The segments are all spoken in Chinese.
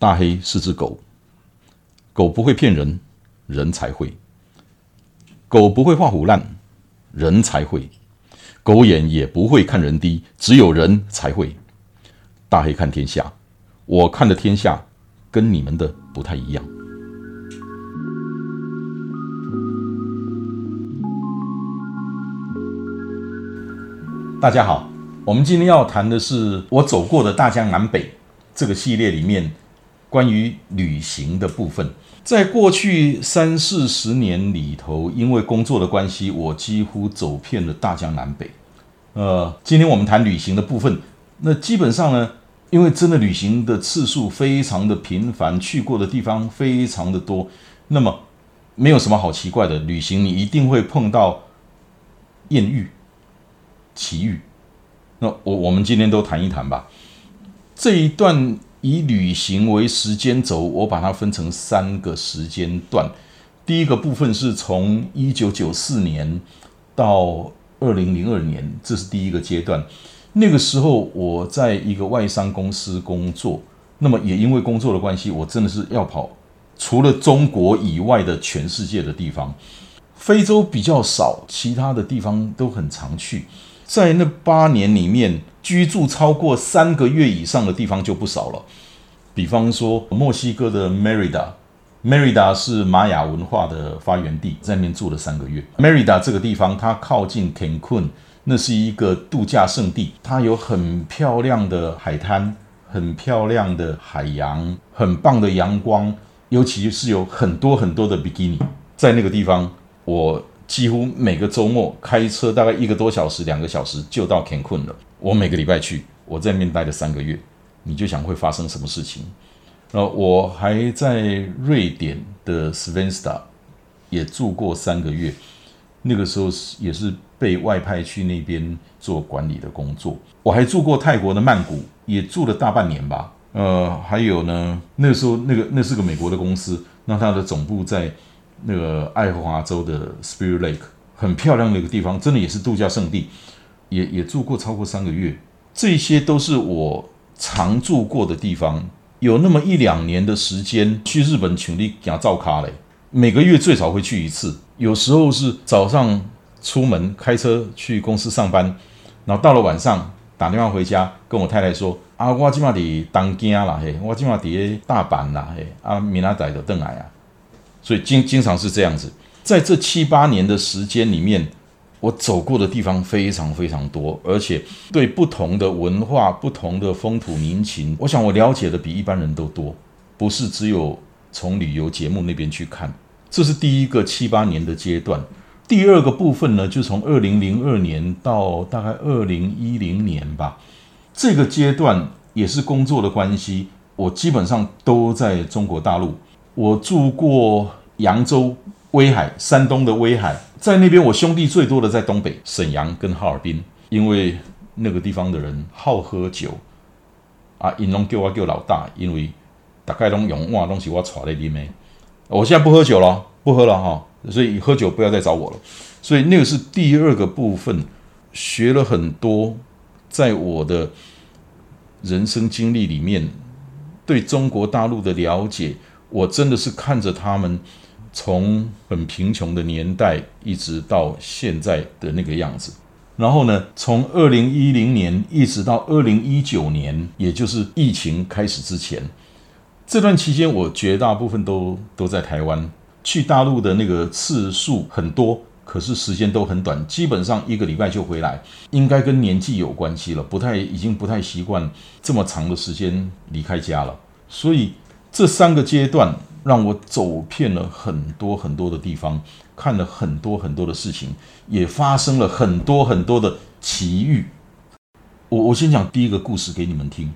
大黑是只狗，狗不会骗人，人才会；狗不会画虎烂，人才会；狗眼也不会看人低，只有人才会。大黑看天下，我看的天下跟你们的不太一样。大家好，我们今天要谈的是我走过的大江南北这个系列里面关于旅行的部分。在过去三四十年里头，因为工作的关系，我几乎走遍了大江南北。呃，今天我们谈旅行的部分，那基本上呢，因为真的旅行的次数非常的频繁，去过的地方非常的多，那么没有什么好奇怪的，旅行你一定会碰到艳遇。奇遇，那我我们今天都谈一谈吧。这一段以旅行为时间轴，我把它分成三个时间段。第一个部分是从一九九四年到二零零二年，这是第一个阶段。那个时候我在一个外商公司工作，那么也因为工作的关系，我真的是要跑除了中国以外的全世界的地方。非洲比较少，其他的地方都很常去。在那八年里面，居住超过三个月以上的地方就不少了。比方说，墨西哥的 Merida，Merida 是玛雅文化的发源地，在那边住了三个月。Merida 这个地方，它靠近 Cancun，那是一个度假胜地，它有很漂亮的海滩，很漂亮的海洋，很棒的阳光，尤其是有很多很多的比基尼。在那个地方，我。几乎每个周末开车大概一个多小时、两个小时就到 Cancun 了。我每个礼拜去，我在那边待了三个月。你就想会发生什么事情？呃，我还在瑞典的 Svensta 也住过三个月，那个时候也是被外派去那边做管理的工作。我还住过泰国的曼谷，也住了大半年吧。呃，还有呢，那个时候那个那是个美国的公司，那它的总部在。那个爱荷华州的 Spirit Lake 很漂亮的一个地方，真的也是度假胜地，也也住过超过三个月。这些都是我常住过的地方。有那么一两年的时间去日本，请你给他照卡嘞，每个月最少会去一次。有时候是早上出门开车去公司上班，然后到了晚上打电话回家，跟我太太说：“啊，我今嘛伫东京啦，嘿，我今嘛伫大阪啦，嘿，啊，明仔载就登来啊。”所以经经常是这样子，在这七八年的时间里面，我走过的地方非常非常多，而且对不同的文化、不同的风土民情，我想我了解的比一般人都多，不是只有从旅游节目那边去看。这是第一个七八年的阶段。第二个部分呢，就从二零零二年到大概二零一零年吧，这个阶段也是工作的关系，我基本上都在中国大陆。我住过扬州、威海、山东的威海，在那边我兄弟最多的在东北沈阳跟哈尔滨，因为那个地方的人好喝酒啊，因拢叫我叫老大，因为大概拢用哇东西我带来啉的。我现在不喝酒了，不喝了哈，所以喝酒不要再找我了。所以那个是第二个部分，学了很多，在我的人生经历里面对中国大陆的了解。我真的是看着他们从很贫穷的年代一直到现在的那个样子，然后呢，从二零一零年一直到二零一九年，也就是疫情开始之前，这段期间我绝大部分都都在台湾，去大陆的那个次数很多，可是时间都很短，基本上一个礼拜就回来，应该跟年纪有关系了，不太已经不太习惯这么长的时间离开家了，所以。这三个阶段让我走遍了很多很多的地方，看了很多很多的事情，也发生了很多很多的奇遇。我我先讲第一个故事给你们听。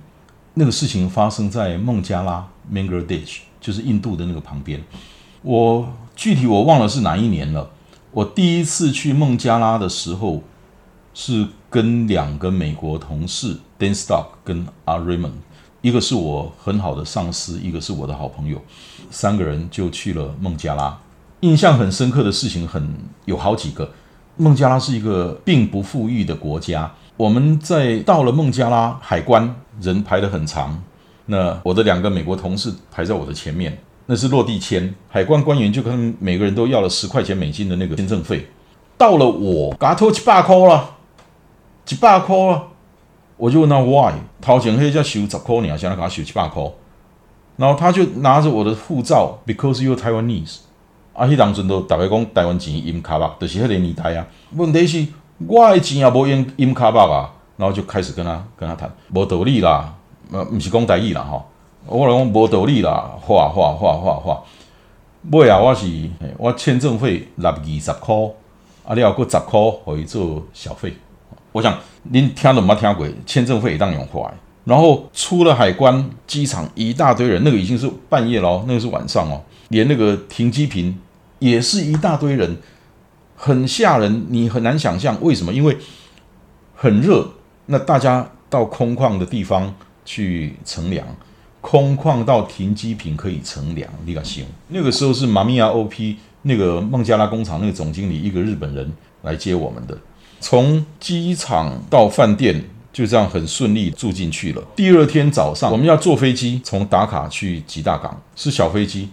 那个事情发生在孟加拉 （Bangladesh），就是印度的那个旁边。我具体我忘了是哪一年了。我第一次去孟加拉的时候，是跟两个美国同事 Dan Stock 跟 a Raymond。一个是我很好的上司，一个是我的好朋友，三个人就去了孟加拉。印象很深刻的事情很有好几个。孟加拉是一个并不富裕的国家。我们在到了孟加拉海关，人排得很长，那我的两个美国同事排在我的前面，那是落地签，海关官员就跟每个人都要了十块钱美金的那个签证费。到了我，嘎拖一百块了，一百块了，我就问他 why，掏钱黑叫收十块，你现在给他收一百块，然后他就拿着我的护照，because you Taiwanese，啊，迄当阵都大概讲台湾钱印卡吧，就是迄个年代啊。问题是我的钱也无印印卡吧啊，然后就开始跟他跟他谈，无道理啦，呃，不是讲台语啦吼，我来讲无道理啦，画画画画画，尾啊，我是我签证费六二十块。啊，你要过十块可以做小费。我想您听都没听过，签证费也当用花。然后出了海关机场，一大堆人，那个已经是半夜了，那个是晚上哦。连那个停机坪也是一大堆人，很吓人。你很难想象为什么？因为很热，那大家到空旷的地方去乘凉，空旷到停机坪可以乘凉，你敢信？那个时候是马米亚 OP。那个孟加拉工厂那个总经理，一个日本人来接我们的，从机场到饭店就这样很顺利住进去了。第二天早上，我们要坐飞机从达卡去吉大港，是小飞机，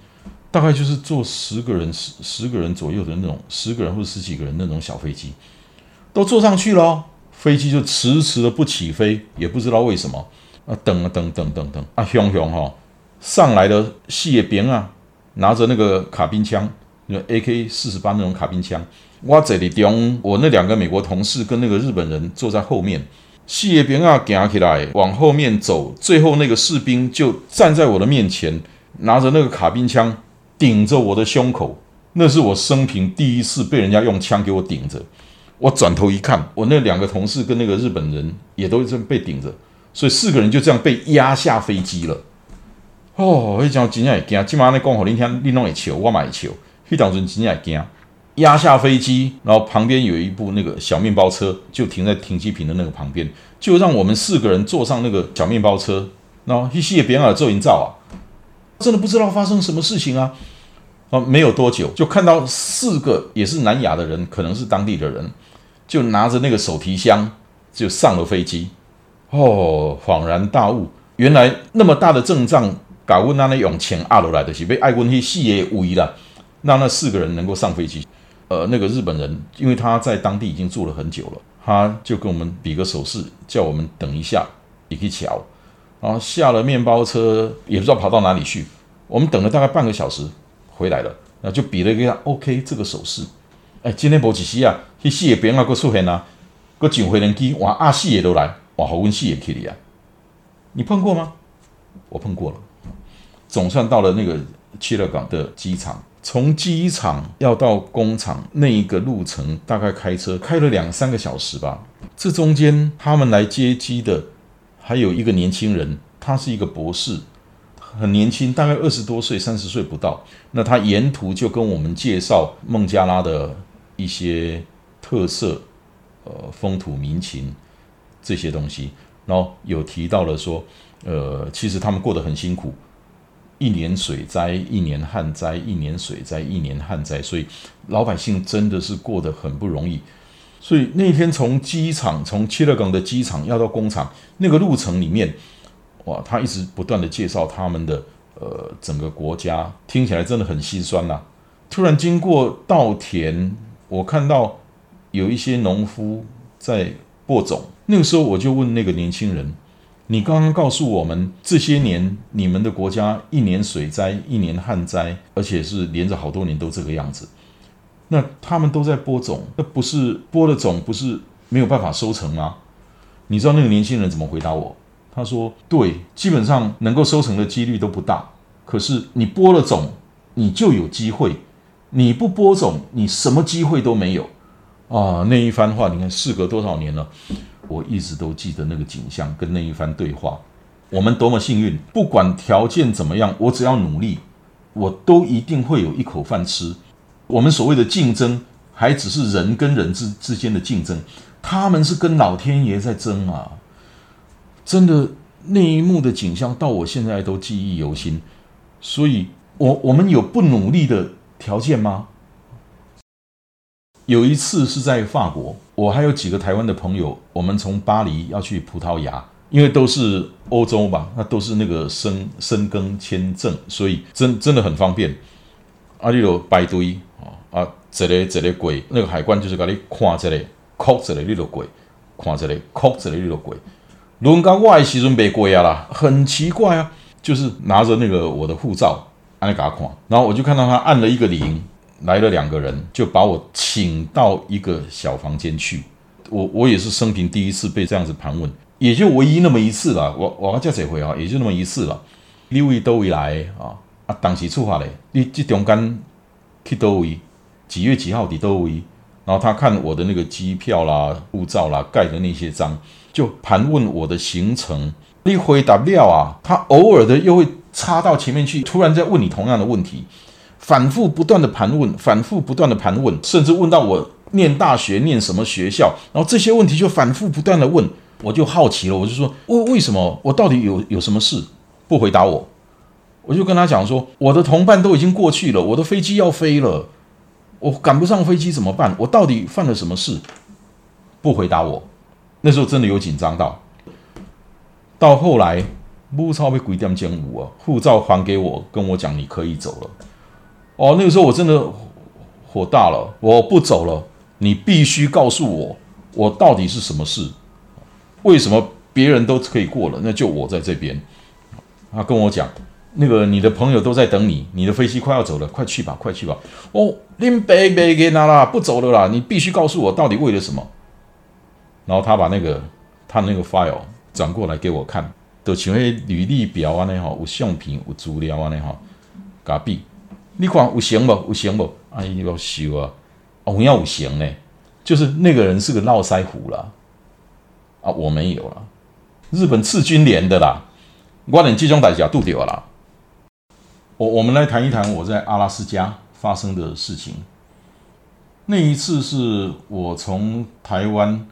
大概就是坐十个人十十个人左右的那种，十个人或者十几个人那种小飞机，都坐上去了，飞机就迟迟的不起飞，也不知道为什么啊，等啊等等等等啊，熊熊哈，上来的细兵啊，拿着那个卡宾枪。那 A.K. 四十八那种卡宾枪，我这里中，我那两个美国同事跟那个日本人坐在后面，细叶兵啊，行起来往后面走，最后那个士兵就站在我的面前，拿着那个卡宾枪顶着我的胸口，那是我生平第一次被人家用枪给我顶着。我转头一看，我那两个同事跟那个日本人也都是被顶着，所以四个人就这样被压下飞机了。哦，我讲真正会惊，今晚你讲好，你听你弄会笑，我嘛会笑。一当阵真正惊，压下飞机，然后旁边有一部那个小面包车，就停在停机坪的那个旁边，就让我们四个人坐上那个小面包车，然后一些别人做营造啊，真的不知道发生什么事情啊，啊，没有多久就看到四个也是南亚的人，可能是当地的人，就拿着那个手提箱就上了飞机，哦，恍然大悟，原来那么大的阵仗，搞问那那用钱压落来的是被爱问去四个围了。让那四个人能够上飞机，呃，那个日本人因为他在当地已经住了很久了，他就跟我们比个手势，叫我们等一下，也可以瞧。然后下了面包车，也不知道跑到哪里去。我们等了大概半个小时，回来了，然后就比了一个 OK 这个手势。哎，今天博起西啊，去四个边啊，个出现啊，个警回人机，哇，阿四也都来，哇，好温四也去里啊。你碰过吗？我碰过了，总算到了那个七乐港的机场。从机场要到工厂那一个路程，大概开车开了两三个小时吧。这中间他们来接机的还有一个年轻人，他是一个博士，很年轻，大概二十多岁，三十岁不到。那他沿途就跟我们介绍孟加拉的一些特色，呃，风土民情这些东西，然后有提到了说，呃，其实他们过得很辛苦。一年水灾，一年旱灾，一年水灾，一年旱灾，所以老百姓真的是过得很不容易。所以那天从机场，从切勒港的机场要到工厂那个路程里面，哇，他一直不断的介绍他们的呃整个国家，听起来真的很心酸呐。突然经过稻田，我看到有一些农夫在播种，那个时候我就问那个年轻人。你刚刚告诉我们，这些年你们的国家一年水灾，一年旱灾，而且是连着好多年都这个样子。那他们都在播种，那不是播了种，不是没有办法收成吗？你知道那个年轻人怎么回答我？他说：“对，基本上能够收成的几率都不大。可是你播了种，你就有机会；你不播种，你什么机会都没有。”啊，那一番话，你看，事隔多少年了？我一直都记得那个景象跟那一番对话。我们多么幸运，不管条件怎么样，我只要努力，我都一定会有一口饭吃。我们所谓的竞争，还只是人跟人之之间的竞争，他们是跟老天爷在争啊！真的，那一幕的景象到我现在都记忆犹新。所以，我我们有不努力的条件吗？有一次是在法国，我还有几个台湾的朋友，我们从巴黎要去葡萄牙，因为都是欧洲吧，那都是那个申申根签证，所以真真的很方便。啊，你有排队啊啊，这里这里过，那个海关就是给你看这里，扣这里你就过，看这里，扣这里你就过。轮到我的时阵没过啊啦，很奇怪啊，就是拿着那个我的护照，按你给他看，然后我就看到他按了一个零，来了两个人，就把我请到一个小房间去。我我也是生平第一次被这样子盘问，也就唯一那么一次了。我我要叫这回啊，也就那么一次了。你位都位来啊啊，当时出发嘞，你这中间去多位，几月几号的多位，然后他看我的那个机票啦、护照啦、盖的那些章，就盘问我的行程。你回答不了啊，他偶尔的又会插到前面去，突然在问你同样的问题，反复不断的盘问，反复不断的盘问，甚至问到我。念大学念什么学校？然后这些问题就反复不断的问，我就好奇了，我就说为为什么我到底有有什么事不回答我？我就跟他讲说，我的同伴都已经过去了，我的飞机要飞了，我赶不上飞机怎么办？我到底犯了什么事？不回答我，那时候真的有紧张到。到后来，木超被鬼点监五啊，护照还给我，跟我讲你可以走了。哦，那个时候我真的火大了，我不走了。你必须告诉我，我到底是什么事？为什么别人都可以过了，那就我在这边？他跟我讲，那个你的朋友都在等你，你的飞机快要走了，快去吧，快去吧。哦，林贝贝给拿啦，不走了啦，你必须告诉我到底为了什么。然后他把那个他那个 file 转过来给我看，都像迄履历表啊，那吼有相片有资料啊，那吼，假币，你看有行不？有行不？哎呦，笑啊！哦，要五行呢，就是那个人是个络腮胡啦，啊，我没有了，日本赤军连的啦，我连集中打假度掉了。我我们来谈一谈我在阿拉斯加发生的事情。那一次是我从台湾，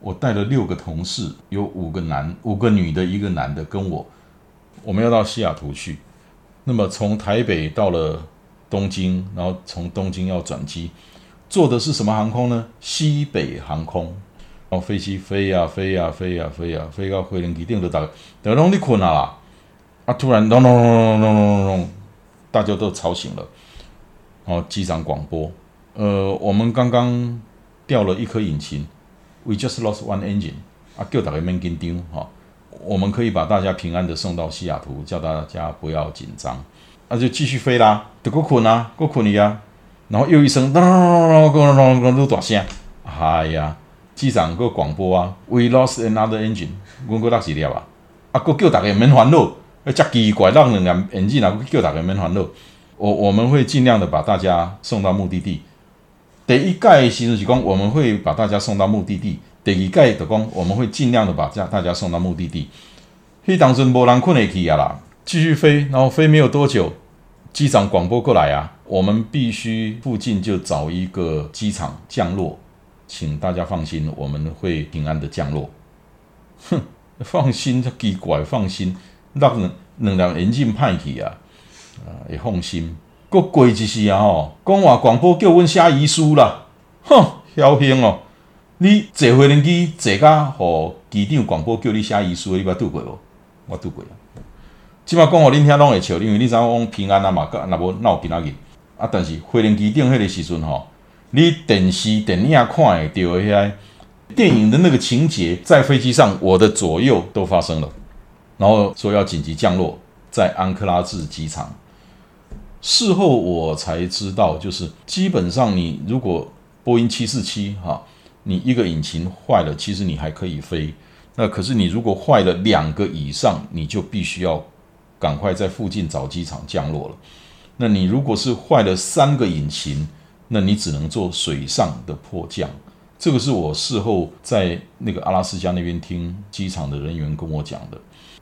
我带了六个同事，有五个男，五个女的，一个男的跟我，我们要到西雅图去。那么从台北到了东京，然后从东京要转机。坐的是什么航空呢？西北航空，然后飞机飞呀飞呀飞呀飞呀，飞到飞林基定都打，等到你困了啦，啊，突然咚咚咚咚咚咚咚，大家都吵醒了，哦，机长广播，呃，我们刚刚掉了一颗引擎，We just lost one engine，啊，叫大家免紧张哈，我们可以把大家平安的送到西雅图，叫大家不要紧张，那就继续飞啦，得过困啊，过困你啊。然后又一声咚咚咚咚咚咚咚大声，哎呀！机长个广播啊，We lost another engine，我过落几条啊？啊，个叫大家免烦恼，那真奇怪，让人家眼镜啊，叫大家免烦恼。我我们会尽量的把大家送到目的地。第一盖时阵是讲，我们会把大家送到目的地。第二盖的讲，我们会尽量的把家大家送到目的地。迄当时无人困得去啊啦，继续飞，然后飞没有多久。机长广播过来啊，我们必须附近就找一个机场降落，请大家放心，我们会平安的降落。哼，放心，奇怪，放心，让两两辆眼镜派去啊，啊，也放心。个贵就是啊吼，讲话广播叫阮写遗书啦，哼，嚣兴哦！你坐飞人机坐甲，互机长广播叫你写遗书，你捌拄过无？我拄过。即码讲互恁听拢会笑，因为你知影讲平安啊嘛，若无闹平安日啊。但是飞行机顶迄个时阵吼，你电视电影看会到遐电影的那个情节，在飞机上我的左右都发生了。然后说要紧急降落在安克拉治机场。事后我才知道，就是基本上你如果波音七四七哈，你一个引擎坏了，其实你还可以飞。那可是你如果坏了两个以上，你就必须要。赶快在附近找机场降落了。那你如果是坏了三个引擎，那你只能做水上的迫降。这个是我事后在那个阿拉斯加那边听机场的人员跟我讲的。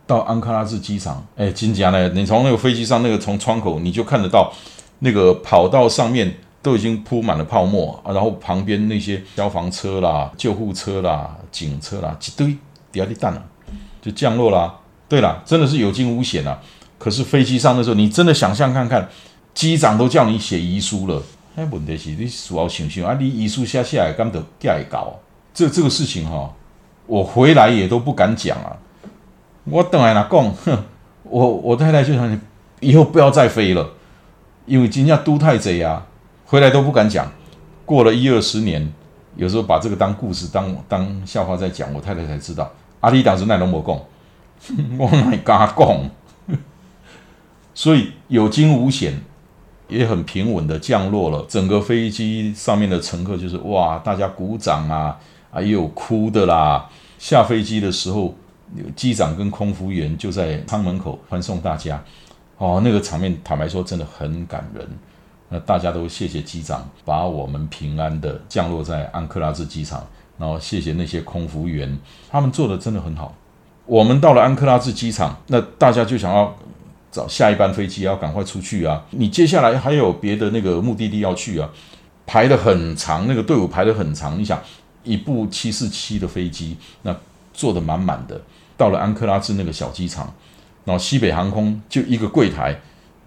到安克拉治机场，哎，金甲呢？你从那个飞机上那个从窗口你就看得到，那个跑道上面都已经铺满了泡沫啊，然后旁边那些消防车啦、救护车啦、警车啦，一堆底下的蛋了，就降落啦。对了，真的是有惊无险啊！可是飞机上的时候，你真的想象看看，机长都叫你写遗书了。哎，问题是你需要想想啊，你遗书写下来，敢得盖搞？这这个事情哈，我回来也都不敢讲啊。我等来哪讲，哼，我我太太就想，以后不要再飞了，因为今天都太贼啊，回来都不敢讲。过了一二十年，有时候把这个当故事、当当笑话在讲，我太太才知道，阿里当时那拢无讲，我哪敢讲？所以有惊无险。也很平稳的降落了，整个飞机上面的乘客就是哇，大家鼓掌啊，啊也有哭的啦。下飞机的时候，机长跟空服员就在舱门口欢送大家，哦，那个场面坦白说真的很感人。那大家都谢谢机长把我们平安的降落在安克拉治机场，然后谢谢那些空服员，他们做的真的很好。我们到了安克拉治机场，那大家就想要。找下一班飞机要赶快出去啊！你接下来还有别的那个目的地要去啊？排的很长，那个队伍排的很长。你想，一部七四七的飞机，那坐的满满的。到了安克拉治那个小机场，然后西北航空就一个柜台，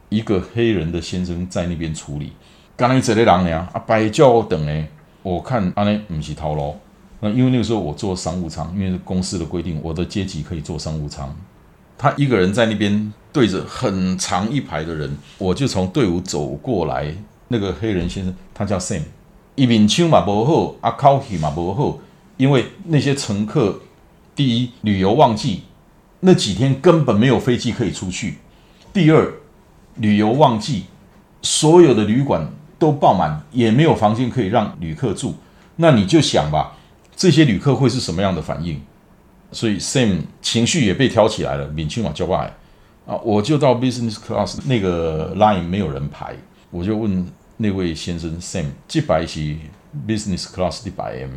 一个黑人的先生在那边处理。刚才这类人呢，啊，白叫等呢，我看阿内不是头路。那因为那个时候我坐商务舱，因为公司的规定，我的阶级可以坐商务舱。他一个人在那边对着很长一排的人，我就从队伍走过来。那个黑人先生，他叫 Sam，一面枪嘛不好，阿口气嘛不好，因为那些乘客，第一旅游旺季，那几天根本没有飞机可以出去；第二旅游旺季，所有的旅馆都爆满，也没有房间可以让旅客住。那你就想吧，这些旅客会是什么样的反应？所以 Sam 情绪也被挑起来了，闽清嘛交过来啊，我就到 Business Class 那个 line 没有人排，我就问那位先生 Sam，这排是 Business Class 的排 M，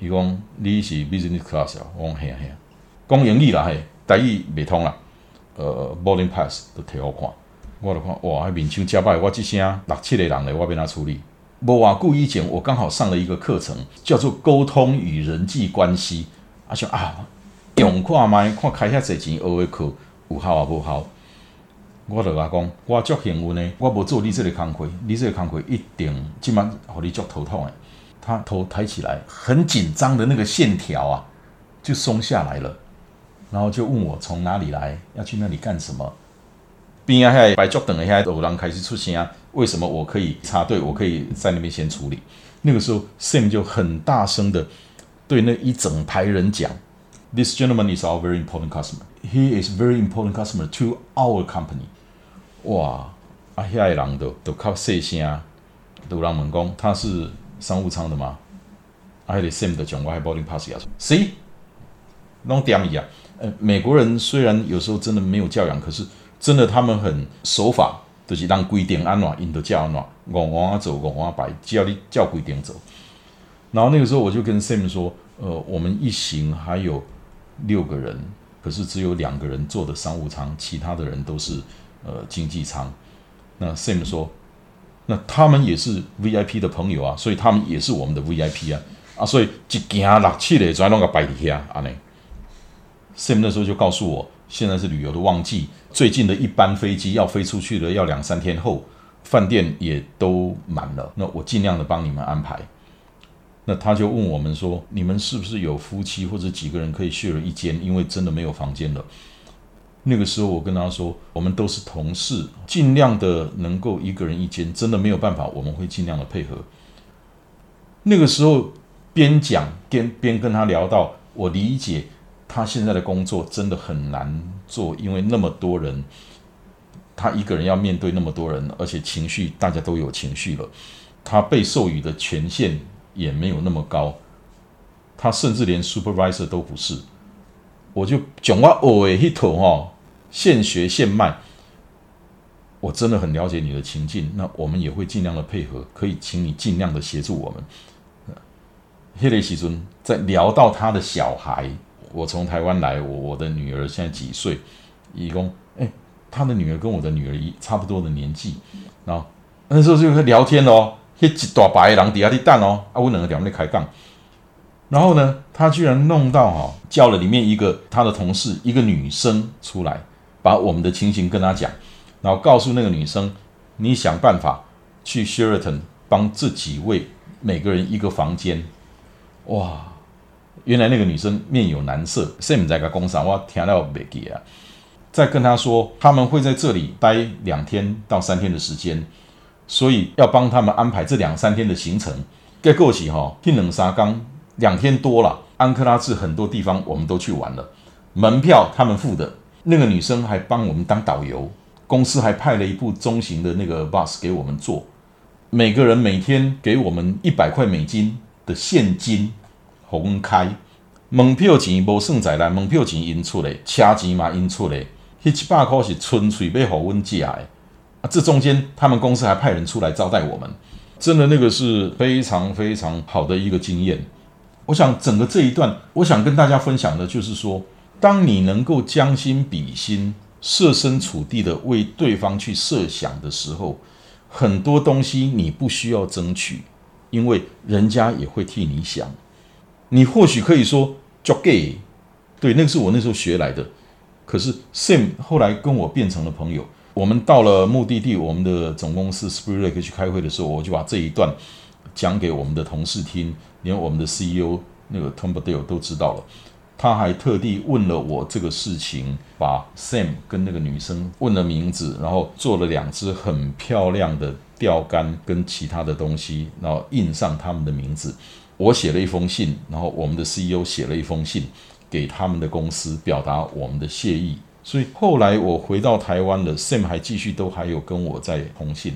伊讲你是 Business Class 啊，我讲嘿啊嘿，讲英语啦嘿，台语未通啦，呃，boarding pass 都摕好看，我就看哇，闽清加歹，我这声六七个人咧，我变哪处理？无偌久以前，我刚好上了一个课程，叫做沟通与人际关系。啊想啊，用看卖，看开遐侪钱学的课有效啊无效？我就甲讲，我足幸运的，我无做你这个工课，你这个工课一定即晚互你足头痛的。他头抬起来，很紧张的那个线条啊，就松下来了。然后就问我从哪里来，要去那里干什么？边啊遐白桌等一下，有人开始出声，为什么我可以插队？我可以在那边先处理。那个时候，Sam 就很大声的。对那一整排人讲，This gentleman is our very important customer. He is very important customer to our company. 哇，啊，遐个人都都靠细声，都人问讲他是商务舱的吗？啊，迄个 Sam 的讲我还 boarding pass 呀，See，弄点伊啊。呃，美国人虽然有时候真的没有教养，可是真的他们很守法，就是让规定安怎，因都叫安怎，往往走，往往摆，只要你叫规定走。然后那个时候我就跟 Sam 说，呃，我们一行还有六个人，可是只有两个人坐的商务舱，其他的人都是呃经济舱。那 Sam 说，那他们也是 VIP 的朋友啊，所以他们也是我们的 VIP 啊，啊，所以一件六七的全弄个摆底下啊呢。Sam 那时候就告诉我，现在是旅游的旺季，最近的一班飞机要飞出去的要两三天后，饭店也都满了，那我尽量的帮你们安排。那他就问我们说：“你们是不是有夫妻或者几个人可以 share 一间？因为真的没有房间了。”那个时候我跟他说：“我们都是同事，尽量的能够一个人一间，真的没有办法，我们会尽量的配合。”那个时候边讲边边跟他聊到，我理解他现在的工作真的很难做，因为那么多人，他一个人要面对那么多人，而且情绪大家都有情绪了，他被授予的权限。也没有那么高，他甚至连 supervisor 都不是。我就讲我偶尔一头哈，现学现卖。我真的很了解你的情境，那我们也会尽量的配合，可以请你尽量的协助我们。黑雷西尊在聊到他的小孩，我从台湾来，我我的女儿现在几岁？义工，哎，他的女儿跟我的女儿一差不多的年纪，然后那时候就聊天哦。一大白狼底下的蛋哦，啊，我两个两在开杠，然后呢，他居然弄到哈，叫了里面一个他的同事，一个女生出来，把我们的情形跟他讲，然后告诉那个女生，你想办法去 Sheraton 帮这几位每个人一个房间，哇，原来那个女生面有难色，Sam 在个工厂，我听到没记啊。再跟他说，他们会在这里待两天到三天的时间，所以要帮他们安排这两三天的行程。该过去哈，天冷沙刚两天多了，安克拉治很多地方我们都去玩了，门票他们付的，那个女生还帮我们当导游，公司还派了一部中型的那个 bus 给我们坐，每个人每天给我们一百块美金的现金红开，门票钱无算在内，门票钱因出来，车钱嘛因出来。那七百块是纯粹被好温寄来啊！这中间他们公司还派人出来招待我们，真的那个是非常非常好的一个经验。我想整个这一段，我想跟大家分享的就是说，当你能够将心比心、设身处地的为对方去设想的时候，很多东西你不需要争取，因为人家也会替你想。你或许可以说 j o gay”，对，那个是我那时候学来的。可是 Sam 后来跟我变成了朋友。我们到了目的地，我们的总公司 Spring Lake 去开会的时候，我就把这一段讲给我们的同事听，连我们的 CEO 那个 Tom Badale 都知道了。他还特地问了我这个事情，把 Sam 跟那个女生问了名字，然后做了两只很漂亮的钓竿跟其他的东西，然后印上他们的名字。我写了一封信，然后我们的 CEO 写了一封信。给他们的公司表达我们的谢意，所以后来我回到台湾了，Sam 还继续都还有跟我在通信。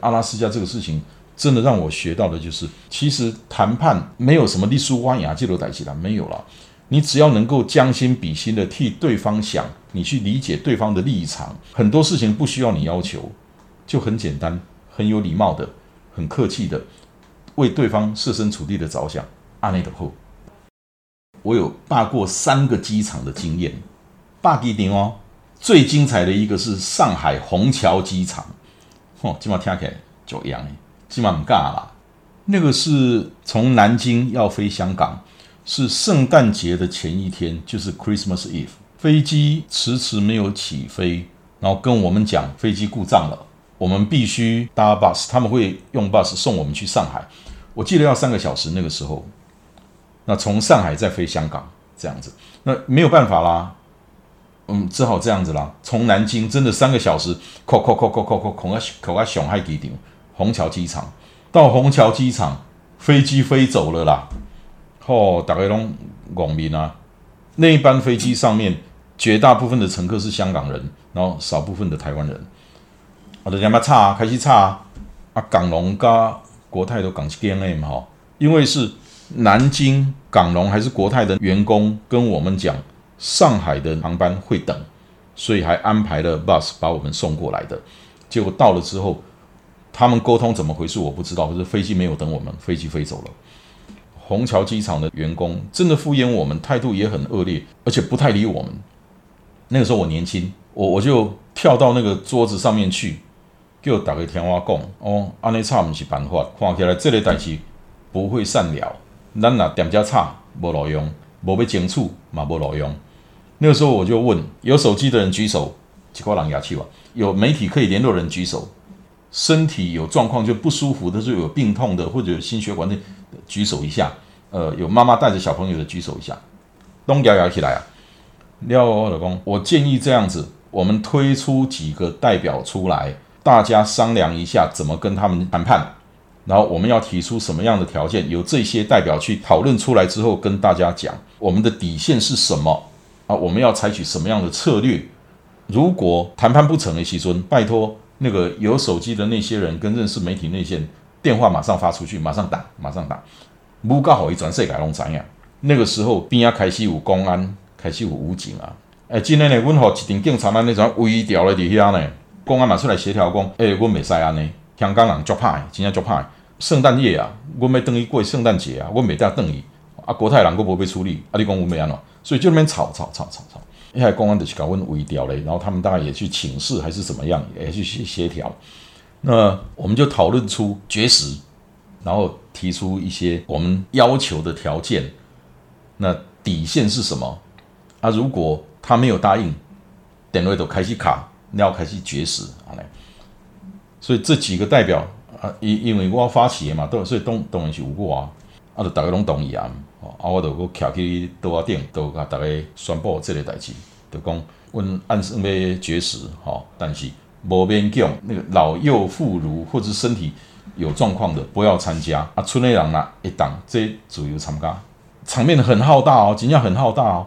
阿拉斯加这个事情真的让我学到的就是，其实谈判没有什么立书弯牙记录带起来没有了，你只要能够将心比心的替对方想，你去理解对方的立场，很多事情不需要你要求，就很简单，很有礼貌的，很客气的，为对方设身处地的着想。阿内德后。我有霸过三个机场的经验，霸机顶哦，最精彩的一个是上海虹桥机场，哦，起码听起来就一样诶，起码唔尬啦。那个是从南京要飞香港，是圣诞节的前一天，就是 Christmas Eve，飞机迟迟没有起飞，然后跟我们讲飞机故障了，我们必须搭 bus，他们会用 bus 送我们去上海，我记得要三个小时那个时候。那从上海再飞香港这样子，那没有办法啦，嗯，只好这样子啦。从南京真的三个小时，扣扣扣扣扣扣孔啊孔啊熊海机场，虹桥机场到虹桥机场，飞机飞走了啦。哦，大概拢广民啊，那一班飞机上面绝大部分的乘客是香港人，然后少部分的台湾人。啊，就点嘛差，开始差啊，港龙加国泰都港起 GM 哈，因为是。南京港龙还是国泰的员工跟我们讲，上海的航班会等，所以还安排了 bus 把我们送过来的。结果到了之后，他们沟通怎么回事我不知道，可是飞机没有等我们，飞机飞走了。虹桥机场的员工真的敷衍我们，态度也很恶劣，而且不太理我们。那个时候我年轻，我我就跳到那个桌子上面去，叫大家听我讲哦，安尼差不是办法，看起来这类代志不会善了。咱若点加差无路用，无被清楚嘛无路用。那个时候我就问，有手机的人举手，几个人牙去吧。有媒体可以联络人举手，身体有状况就不舒服的，就有病痛的或者有心血管的举手一下。呃，有妈妈带着小朋友的举手一下。东摇摇起来啊！廖老公，我建议这样子，我们推出几个代表出来，大家商量一下怎么跟他们谈判。然后我们要提出什么样的条件？由这些代表去讨论出来之后，跟大家讲我们的底线是什么啊？我们要采取什么样的策略？如果谈判不成的西尊，拜托那个有手机的那些人跟认识媒体那些电话马上发出去，马上打，马上打。不刚好一转世改龙怎样？那个时候边啊开始有公安，开始有武警啊。哎，今天呢，阮好一定警察那那种微调的底下呢，公安嘛出来协调讲，诶，阮未使安尼。香港人足歹，真正足歹。圣诞夜啊，我要等于过圣诞节啊，我每得等于啊，国泰人我无被处理，啊，你讲我没安怎？所以就那边吵吵吵吵吵。因为公安就是搞问微调嘞，然后他们大概也去请示还是怎么样，也去协协调。那我们就讨论出绝食，然后提出一些我们要求的条件。那底线是什么？啊，如果他没有答应，电位都开始卡，你要开始绝食，好嘞。所以这几个代表啊，因因为我发起的嘛，都所以东东然是有过啊。啊，就大家拢同意啊，啊，我就佫徛去桌仔顶，都甲大家宣布即个代志，就讲阮按算要绝食，吼，但是无勉强，那个老幼妇孺或者身体有状况的不要参加，啊，村内人啦一党这主要参加，场面很浩大哦，真正很浩大哦，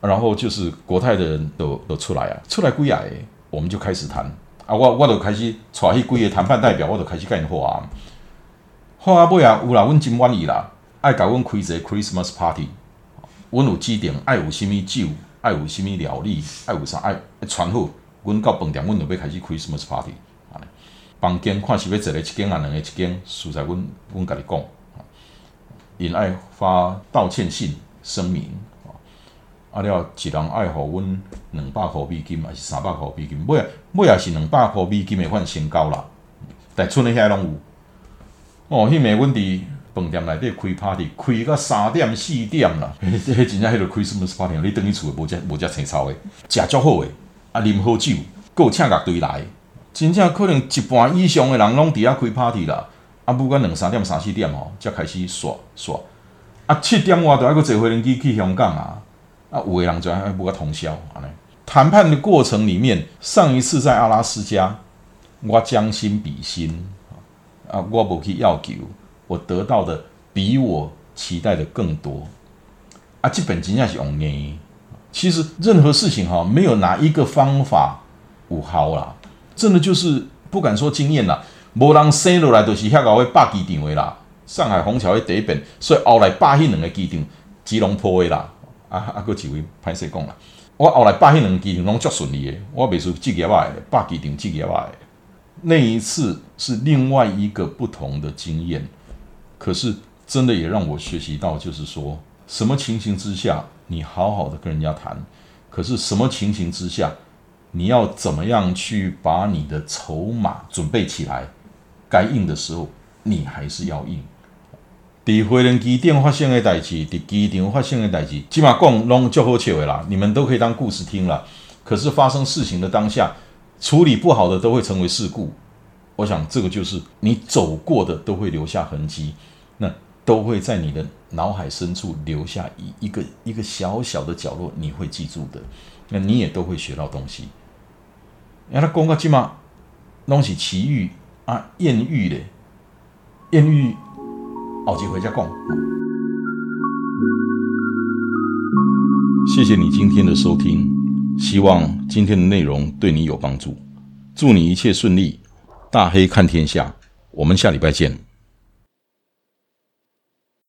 然后就是国泰的人都都出来啊，出来几啊，我们就开始谈，啊，我我就开始带迄几个谈判代表，我就开始跟因话。好啊，尾啊，有啦，阮真满意啦，爱甲阮开一个 Christmas party，阮有指定爱有啥物酒，爱有啥物料理，爱有啥爱传好，阮到饭店，阮就要开始 Christmas party。房间看是要一个一间啊，两个一间，实在阮阮甲你讲，因爱发道歉信声明，啊了，一人爱互阮两百箍美金，还是三百箍美金？尾啊尾啊是两百箍美金的款先交啦，但剩的遐拢有。哦，迄暝阮伫饭店内底开 party，开到三点四点啦。迄真正迄个 Christmas party，你等于厝无遮无遮青草诶，食足好诶，啊，啉好酒，够请乐队来，真正可能一半以上诶人拢伫遐开 party 啦。啊，不管两三点、三四点吼，才开始耍耍。啊，七点外都还阁坐飞机去香港啊。啊，有诶人就还不甲通宵。谈判的过程里面，上一次在阿拉斯加，我将心比心。啊，我不去要求，我得到的比我期待的更多。啊，这本真正是用念。其实任何事情哈，没有哪一个方法有效啦。真的就是不敢说经验啦，无人生落来就是遐个会霸机场的啦。上海虹桥的第一本，所以后来霸迄两个机场，吉隆坡的啦。啊啊，个几位歹势讲啦，我后来霸迄两个机场拢足顺利的，我袂输职业外的，霸机场职业外的。那一次是另外一个不同的经验，可是真的也让我学习到，就是说什么情形之下你好好的跟人家谈，可是什么情形之下你要怎么样去把你的筹码准备起来，该硬的时候你还是要硬。伫飞人机场发生的代志，伫机场发生的代志，起码讲拢足好笑的啦，你们都可以当故事听了。可是发生事情的当下。处理不好的都会成为事故，我想这个就是你走过的都会留下痕迹，那都会在你的脑海深处留下一一个一个小小的角落，你会记住的，那你也都会学到东西。让他讲个起码拢是奇遇啊艳遇的艳遇，后几回再讲。谢谢你今天的收听。希望今天的内容对你有帮助，祝你一切顺利。大黑看天下，我们下礼拜见。